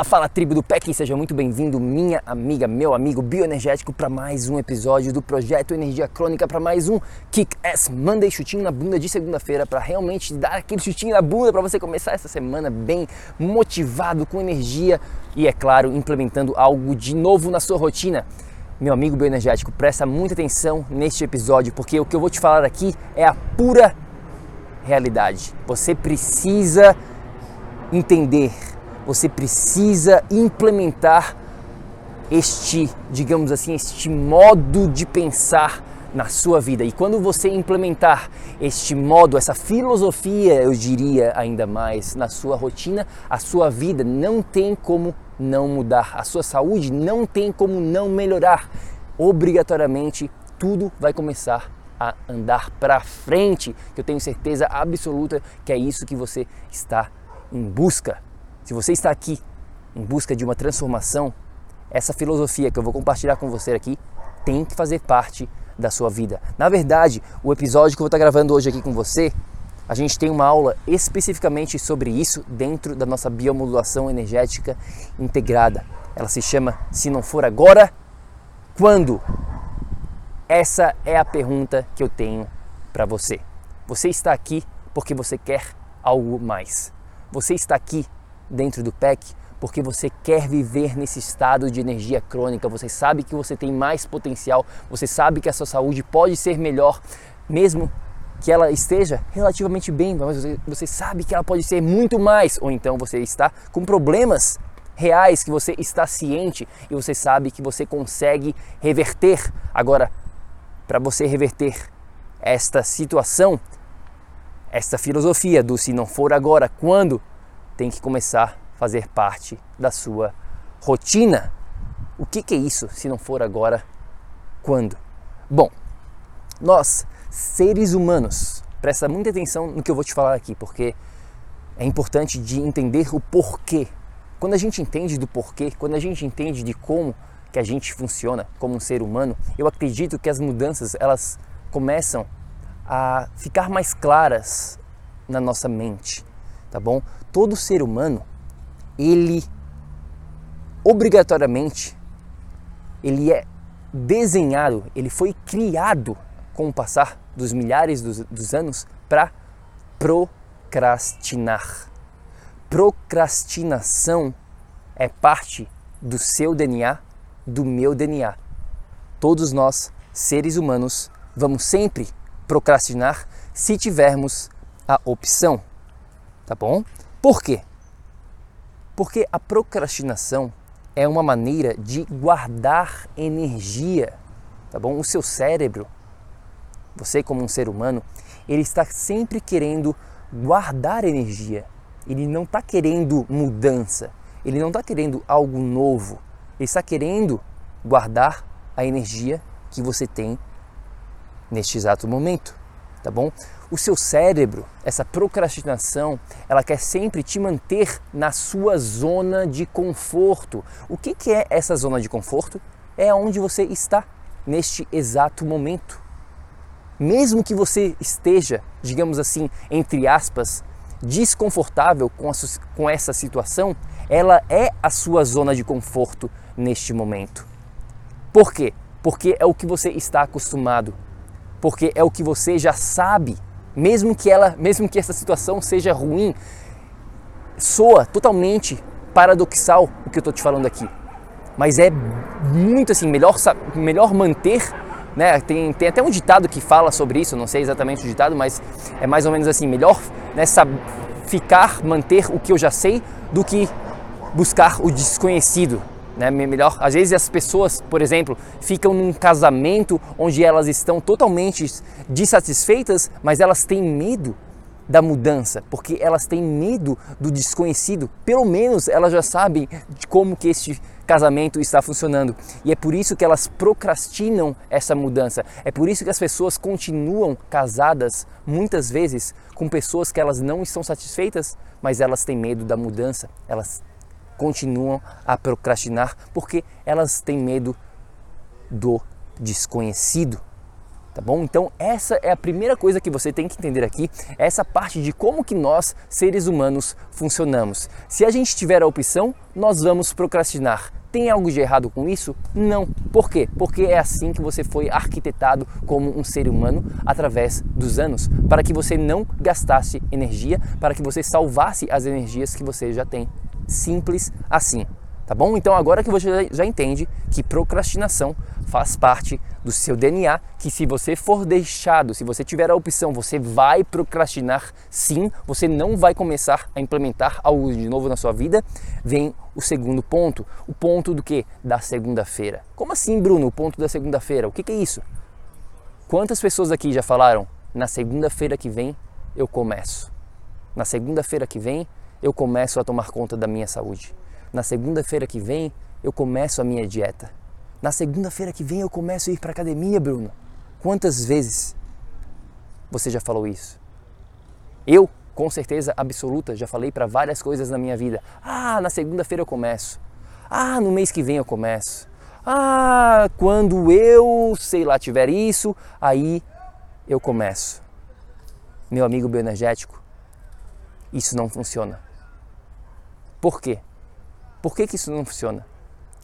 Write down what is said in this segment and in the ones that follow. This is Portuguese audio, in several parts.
Fala, fala tribo do PEC, seja muito bem-vindo, minha amiga, meu amigo bioenergético, para mais um episódio do Projeto Energia Crônica, para mais um Kick Ass Monday, chutinho na bunda de segunda-feira, para realmente dar aquele chutinho na bunda para você começar essa semana bem motivado, com energia e, é claro, implementando algo de novo na sua rotina. Meu amigo bioenergético, presta muita atenção neste episódio, porque o que eu vou te falar aqui é a pura realidade. Você precisa entender você precisa implementar este, digamos assim, este modo de pensar na sua vida. E quando você implementar este modo, essa filosofia, eu diria ainda mais, na sua rotina, a sua vida não tem como não mudar. A sua saúde não tem como não melhorar. Obrigatoriamente, tudo vai começar a andar para frente, que eu tenho certeza absoluta que é isso que você está em busca. Se você está aqui em busca de uma transformação, essa filosofia que eu vou compartilhar com você aqui tem que fazer parte da sua vida. Na verdade, o episódio que eu vou estar gravando hoje aqui com você, a gente tem uma aula especificamente sobre isso dentro da nossa biomodulação energética integrada. Ela se chama Se Não For Agora, Quando? Essa é a pergunta que eu tenho para você. Você está aqui porque você quer algo mais. Você está aqui dentro do PEC porque você quer viver nesse estado de energia crônica, você sabe que você tem mais potencial, você sabe que a sua saúde pode ser melhor, mesmo que ela esteja relativamente bem, mas você, sabe que ela pode ser muito mais, ou então você está com problemas reais que você está ciente e você sabe que você consegue reverter. Agora, para você reverter esta situação, esta filosofia do se não for agora, quando tem que começar a fazer parte da sua rotina. O que, que é isso se não for agora? Quando? Bom, nós, seres humanos, presta muita atenção no que eu vou te falar aqui, porque é importante de entender o porquê. Quando a gente entende do porquê, quando a gente entende de como que a gente funciona como um ser humano, eu acredito que as mudanças elas começam a ficar mais claras na nossa mente tá bom? Todo ser humano, ele obrigatoriamente ele é desenhado, ele foi criado com o passar dos milhares dos, dos anos para procrastinar. Procrastinação é parte do seu DNA, do meu DNA. Todos nós, seres humanos, vamos sempre procrastinar se tivermos a opção tá bom? Por quê? Porque a procrastinação é uma maneira de guardar energia, tá bom? O seu cérebro, você como um ser humano, ele está sempre querendo guardar energia. Ele não está querendo mudança, ele não está querendo algo novo, ele está querendo guardar a energia que você tem neste exato momento, tá bom? O seu cérebro, essa procrastinação, ela quer sempre te manter na sua zona de conforto. O que, que é essa zona de conforto? É onde você está neste exato momento. Mesmo que você esteja, digamos assim, entre aspas, desconfortável com, a, com essa situação, ela é a sua zona de conforto neste momento. Por quê? Porque é o que você está acostumado. Porque é o que você já sabe. Mesmo que ela, mesmo que essa situação seja ruim, soa totalmente paradoxal o que eu estou te falando aqui. Mas é muito assim, melhor, melhor manter né? Tem, tem até um ditado que fala sobre isso, não sei exatamente o ditado, mas é mais ou menos assim: melhor né, ficar, manter o que eu já sei do que buscar o desconhecido. Né? Melhor, às vezes as pessoas, por exemplo, ficam num casamento onde elas estão totalmente dissatisfeitas, mas elas têm medo da mudança, porque elas têm medo do desconhecido. Pelo menos elas já sabem de como que este casamento está funcionando. E é por isso que elas procrastinam essa mudança. É por isso que as pessoas continuam casadas muitas vezes com pessoas que elas não estão satisfeitas, mas elas têm medo da mudança. Elas continuam a procrastinar porque elas têm medo do desconhecido tá bom? Então essa é a primeira coisa que você tem que entender aqui, essa parte de como que nós, seres humanos, funcionamos. Se a gente tiver a opção, nós vamos procrastinar. Tem algo de errado com isso? Não. Por quê? Porque é assim que você foi arquitetado como um ser humano através dos anos, para que você não gastasse energia, para que você salvasse as energias que você já tem. Simples assim. Tá bom? Então agora que você já entende que procrastinação faz parte do seu DNA, que se você for deixado, se você tiver a opção, você vai procrastinar sim, você não vai começar a implementar algo de novo na sua vida, vem o segundo ponto, o ponto do que? Da segunda-feira. Como assim, Bruno, o ponto da segunda-feira? O que, que é isso? Quantas pessoas aqui já falaram, na segunda-feira que vem eu começo? Na segunda-feira que vem eu começo a tomar conta da minha saúde na segunda-feira que vem eu começo a minha dieta. Na segunda-feira que vem eu começo a ir para academia, Bruno. Quantas vezes você já falou isso? Eu, com certeza absoluta, já falei para várias coisas na minha vida. Ah, na segunda-feira eu começo. Ah, no mês que vem eu começo. Ah, quando eu, sei lá, tiver isso, aí eu começo. Meu amigo bioenergético, isso não funciona. Por quê? Por que, que isso não funciona?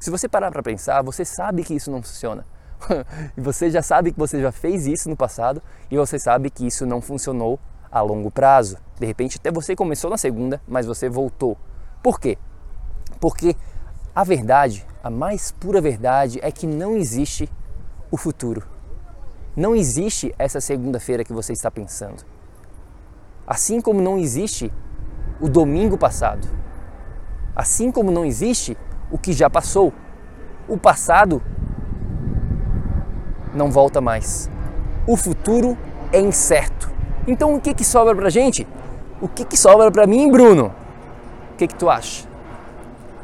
Se você parar para pensar, você sabe que isso não funciona. e você já sabe que você já fez isso no passado e você sabe que isso não funcionou a longo prazo. De repente, até você começou na segunda, mas você voltou. Por quê? Porque a verdade, a mais pura verdade, é que não existe o futuro. Não existe essa segunda-feira que você está pensando. Assim como não existe o domingo passado. Assim como não existe o que já passou. O passado não volta mais. O futuro é incerto. Então o que, que sobra pra gente? O que, que sobra pra mim, Bruno? O que, que tu acha?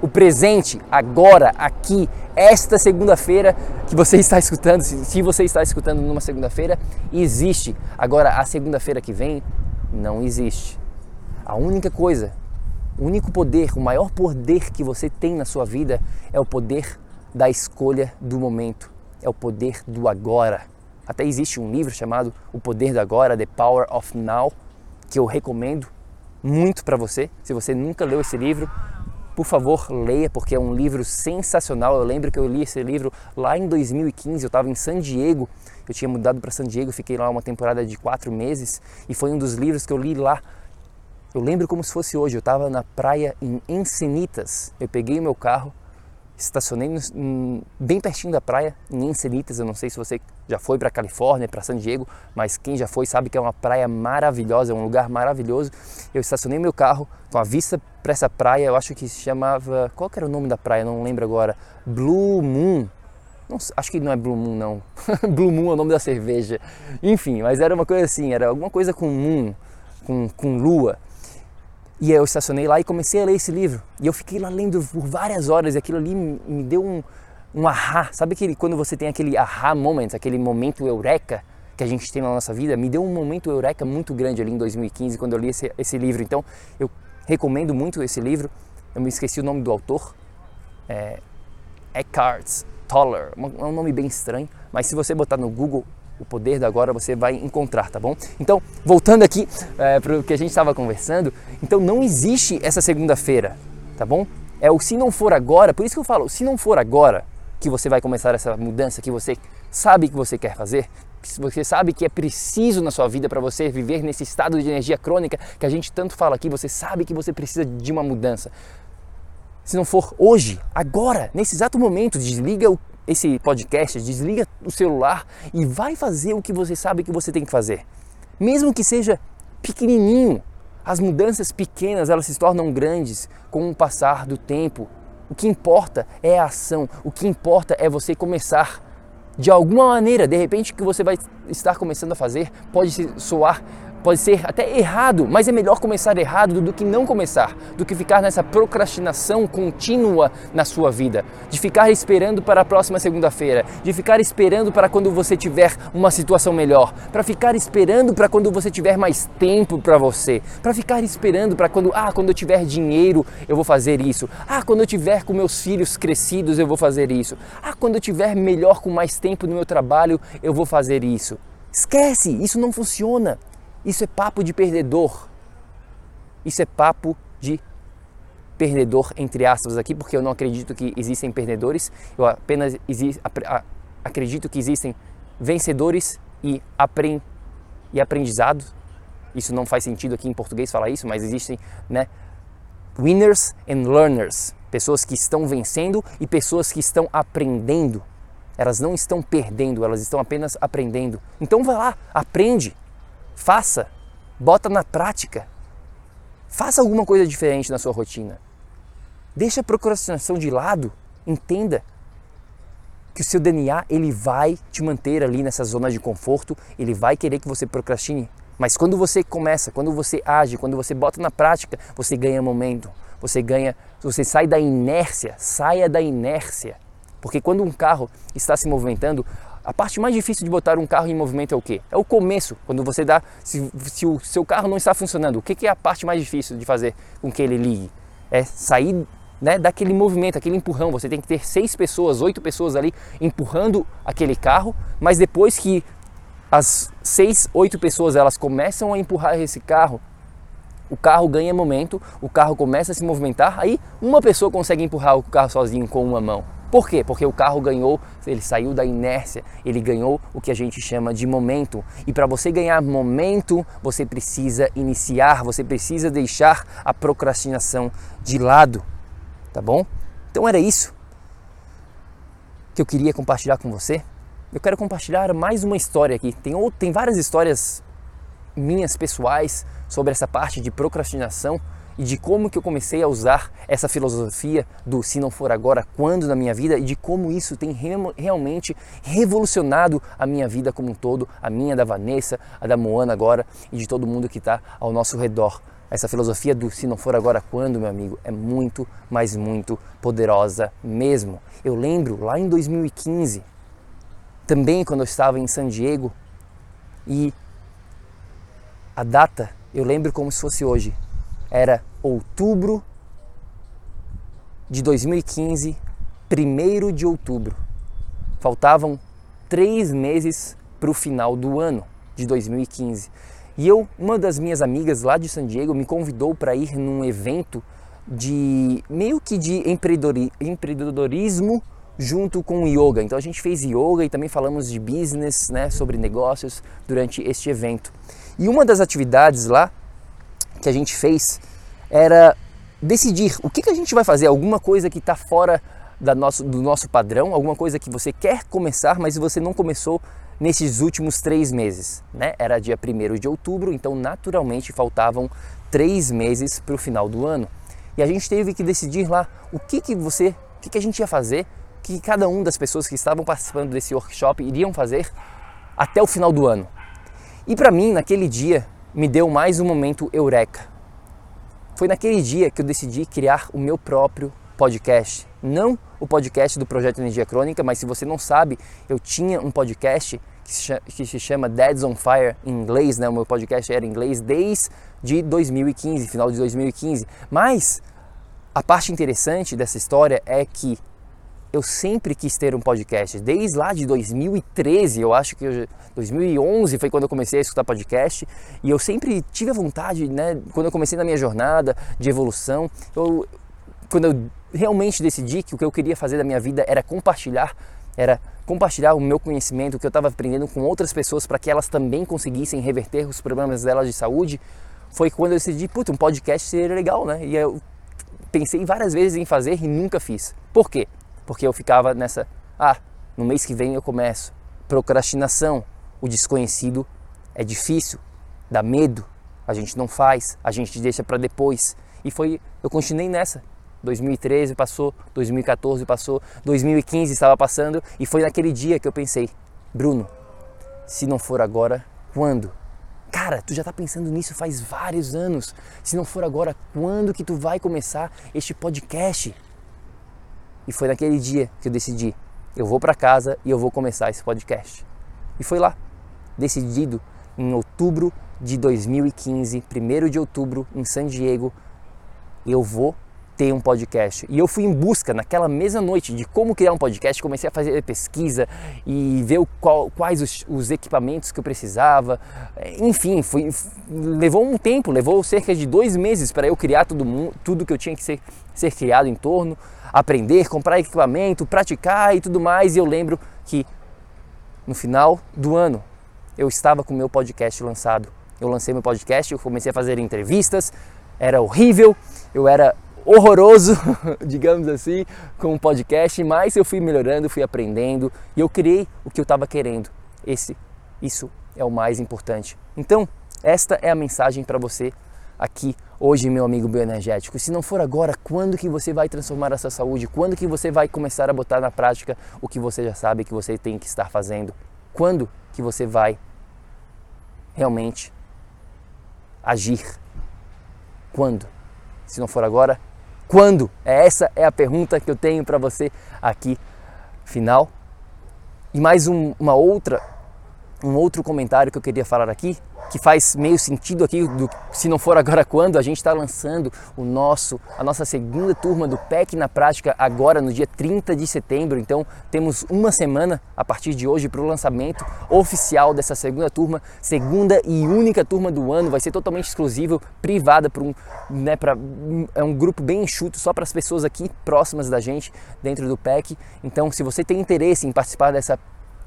O presente, agora, aqui, esta segunda-feira que você está escutando, se você está escutando numa segunda-feira, existe. Agora, a segunda-feira que vem, não existe. A única coisa o único poder, o maior poder que você tem na sua vida é o poder da escolha do momento, é o poder do agora. Até existe um livro chamado O Poder do Agora, The Power of Now, que eu recomendo muito para você. Se você nunca leu esse livro, por favor, leia, porque é um livro sensacional. Eu lembro que eu li esse livro lá em 2015, eu estava em San Diego, eu tinha mudado para San Diego, fiquei lá uma temporada de quatro meses e foi um dos livros que eu li lá eu lembro como se fosse hoje, eu estava na praia em Encenitas. Eu peguei o meu carro, estacionei no, bem pertinho da praia, em Encenitas. Eu não sei se você já foi para Califórnia, para San Diego, mas quem já foi sabe que é uma praia maravilhosa, é um lugar maravilhoso. Eu estacionei meu carro com a vista para essa praia, eu acho que se chamava. Qual era o nome da praia? Não lembro agora. Blue Moon. Não, acho que não é Blue Moon, não. Blue Moon é o nome da cerveja. Enfim, mas era uma coisa assim, era alguma coisa com moon, com, com lua. E eu estacionei lá e comecei a ler esse livro. E eu fiquei lá lendo por várias horas e aquilo ali me deu um, um ahá. Sabe aquele, quando você tem aquele ahá moment, aquele momento eureka que a gente tem na nossa vida? Me deu um momento eureka muito grande ali em 2015 quando eu li esse, esse livro. Então eu recomendo muito esse livro. Eu me esqueci o nome do autor. É Eckhart Tolle. É um nome bem estranho. Mas se você botar no Google O poder do agora você vai encontrar, tá bom? Então, voltando aqui é, para o que a gente estava conversando, então não existe essa segunda-feira, tá bom? É o se não for agora, por isso que eu falo, se não for agora que você vai começar essa mudança que você sabe que você quer fazer, você sabe que é preciso na sua vida para você viver nesse estado de energia crônica que a gente tanto fala aqui, você sabe que você precisa de uma mudança. Se não for hoje, agora, nesse exato momento, desliga esse podcast, desliga o celular e vai fazer o que você sabe que você tem que fazer. Mesmo que seja pequenininho, as mudanças pequenas, elas se tornam grandes com o passar do tempo. O que importa é a ação, o que importa é você começar de alguma maneira, de repente, que você vai estar começando a fazer pode soar Pode ser até errado, mas é melhor começar errado do que não começar, do que ficar nessa procrastinação contínua na sua vida, de ficar esperando para a próxima segunda-feira, de ficar esperando para quando você tiver uma situação melhor, para ficar esperando para quando você tiver mais tempo para você, para ficar esperando para quando, ah, quando eu tiver dinheiro eu vou fazer isso, ah, quando eu tiver com meus filhos crescidos eu vou fazer isso, ah, quando eu tiver melhor com mais tempo no meu trabalho eu vou fazer isso. Esquece, isso não funciona. Isso é papo de perdedor. Isso é papo de perdedor, entre aspas, aqui, porque eu não acredito que existem perdedores, eu apenas acredito que existem vencedores e, aprend, e aprendizados. Isso não faz sentido aqui em português falar isso, mas existem né, winners and learners, pessoas que estão vencendo e pessoas que estão aprendendo. Elas não estão perdendo, elas estão apenas aprendendo. Então vai lá, aprende, Faça, bota na prática. Faça alguma coisa diferente na sua rotina. Deixa a procrastinação de lado. Entenda que o seu DNA ele vai te manter ali nessa zona de conforto, ele vai querer que você procrastine. Mas quando você começa, quando você age, quando você bota na prática, você ganha momento, você ganha, você sai da inércia, saia da inércia. Porque quando um carro está se movimentando, a parte mais difícil de botar um carro em movimento é o quê? É o começo, quando você dá, se, se o seu carro não está funcionando, o que, que é a parte mais difícil de fazer com que ele ligue? É sair né, daquele movimento, aquele empurrão. Você tem que ter seis pessoas, oito pessoas ali empurrando aquele carro, mas depois que as seis, oito pessoas elas começam a empurrar esse carro, o carro ganha momento, o carro começa a se movimentar, aí uma pessoa consegue empurrar o carro sozinho com uma mão. Por quê? Porque o carro ganhou, ele saiu da inércia, ele ganhou o que a gente chama de momento. E para você ganhar momento, você precisa iniciar, você precisa deixar a procrastinação de lado, tá bom? Então era isso que eu queria compartilhar com você. Eu quero compartilhar mais uma história aqui. Tem, tem várias histórias minhas pessoais sobre essa parte de procrastinação e de como que eu comecei a usar essa filosofia do se não for agora, quando na minha vida e de como isso tem realmente revolucionado a minha vida como um todo, a minha, da Vanessa, a da Moana agora e de todo mundo que está ao nosso redor. Essa filosofia do se não for agora, quando, meu amigo, é muito, mas muito poderosa mesmo. Eu lembro lá em 2015, também quando eu estava em San Diego, e a data eu lembro como se fosse hoje, era outubro de 2015, 1 de outubro. Faltavam três meses para o final do ano de 2015. E eu, uma das minhas amigas lá de San Diego, me convidou para ir num evento de meio que de empreendedorismo junto com yoga. Então a gente fez yoga e também falamos de business, né, sobre negócios durante este evento. E uma das atividades lá que a gente fez era decidir o que, que a gente vai fazer, alguma coisa que está fora da nosso, do nosso padrão, alguma coisa que você quer começar, mas você não começou nesses últimos três meses. Né? Era dia 1 de outubro, então naturalmente faltavam três meses para o final do ano. E a gente teve que decidir lá o que, que você, o que, que a gente ia fazer, o que cada uma das pessoas que estavam participando desse workshop iriam fazer até o final do ano. E para mim, naquele dia, me deu mais um momento eureka. Foi naquele dia que eu decidi criar o meu próprio podcast. Não o podcast do Projeto Energia Crônica, mas se você não sabe, eu tinha um podcast que se chama Dads on Fire em inglês, né? O meu podcast era em inglês desde 2015, final de 2015. Mas a parte interessante dessa história é que eu sempre quis ter um podcast, desde lá de 2013, eu acho que eu, 2011 foi quando eu comecei a escutar podcast, e eu sempre tive a vontade, né, quando eu comecei na minha jornada de evolução, eu, quando eu realmente decidi que o que eu queria fazer da minha vida era compartilhar, era compartilhar o meu conhecimento, o que eu estava aprendendo com outras pessoas para que elas também conseguissem reverter os problemas delas de saúde, foi quando eu decidi, puta, um podcast seria legal, né? E eu pensei várias vezes em fazer e nunca fiz. Por quê? Porque eu ficava nessa, ah, no mês que vem eu começo. Procrastinação, o desconhecido é difícil, dá medo, a gente não faz, a gente deixa para depois. E foi, eu continuei nessa. 2013 passou, 2014 passou, 2015 estava passando e foi naquele dia que eu pensei, Bruno, se não for agora, quando? Cara, tu já está pensando nisso faz vários anos. Se não for agora, quando que tu vai começar este podcast? E foi naquele dia que eu decidi, eu vou para casa e eu vou começar esse podcast. E foi lá, decidido em outubro de 2015, 1 de outubro, em San Diego, eu vou ter um podcast. E eu fui em busca naquela mesma noite de como criar um podcast, comecei a fazer pesquisa e ver qual, quais os, os, equipamentos que eu precisava. Enfim, foi, levou um tempo, levou cerca de dois meses para eu criar tudo, tudo que eu tinha que ser, ser criado em torno, aprender, comprar equipamento, praticar e tudo mais. E eu lembro que no final do ano eu estava com meu podcast lançado. Eu lancei meu podcast, eu comecei a fazer entrevistas, era horrível, eu era horroroso, digamos assim, com o podcast, mas eu fui melhorando, fui aprendendo e eu criei o que eu estava querendo. Esse, isso é o mais importante. Então, esta é a mensagem para você aqui hoje, meu amigo bioenergético. Se não for agora, quando que você vai transformar a sua saúde? Quando que você vai começar a botar na prática o que você já sabe que você tem que estar fazendo? Quando que você vai realmente agir? Quando? Se não for agora, quando? Essa é a pergunta que eu tenho para você aqui, final. E mais um, uma outra, um outro comentário que eu queria falar aqui que faz meio sentido aqui, do, se não for agora quando, a gente está lançando o nosso, a nossa segunda turma do PEC na prática agora no dia 30 de setembro. Então temos uma semana a partir de hoje para o lançamento oficial dessa segunda turma, segunda e única turma do ano. Vai ser totalmente exclusivo, privada para um, né, pra, é um grupo bem enxuto só para as pessoas aqui próximas da gente dentro do PEC. Então, se você tem interesse em participar dessa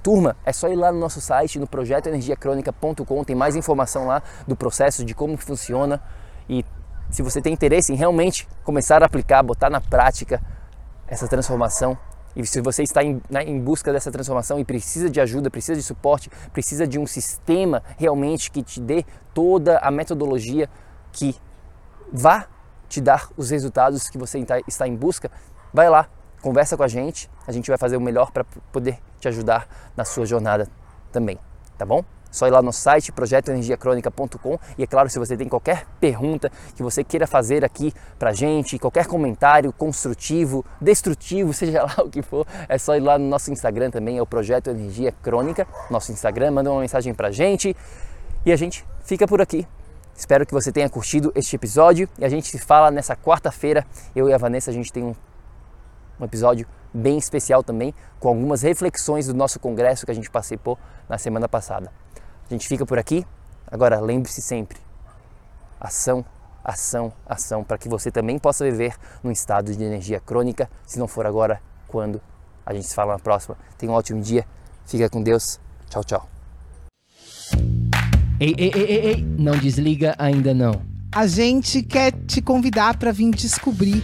Turma, é só ir lá no nosso site, no projetoenergiacronica.com, tem mais informação lá do processo, de como funciona. E se você tem interesse em realmente começar a aplicar, botar na prática essa transformação e se você está em, em, busca dessa transformação e precisa de ajuda, precisa de suporte, precisa de um sistema realmente que te dê toda a metodologia que vá te dar os resultados que você está em busca, vai lá, conversa com a gente, a gente vai fazer o melhor para poder te ajudar na sua jornada também, tá bom? Só ir lá no site projetoenergiacronica.com e é claro, se você tem qualquer pergunta que você queira fazer aqui pra gente, qualquer comentário construtivo, destrutivo, seja lá o que for, é só ir lá no nosso Instagram também, é o Projeto Energia Crônica, nosso Instagram, manda uma mensagem pra gente e a gente fica por aqui. Espero que você tenha curtido este episódio e a gente se fala nessa quarta-feira. Eu e a Vanessa, a gente tem um um episódio bem especial também, com algumas reflexões do nosso congresso que a gente participou na semana passada. A gente fica por aqui. Agora lembre-se sempre: ação, ação, ação, para que você também possa viver num estado de energia crônica. Se não for agora, quando? A gente se fala na próxima. Tenha um ótimo dia. Fica com Deus. Tchau, tchau. Ei, ei, ei, ei, ei, não desliga ainda não. A gente quer te convidar para vir descobrir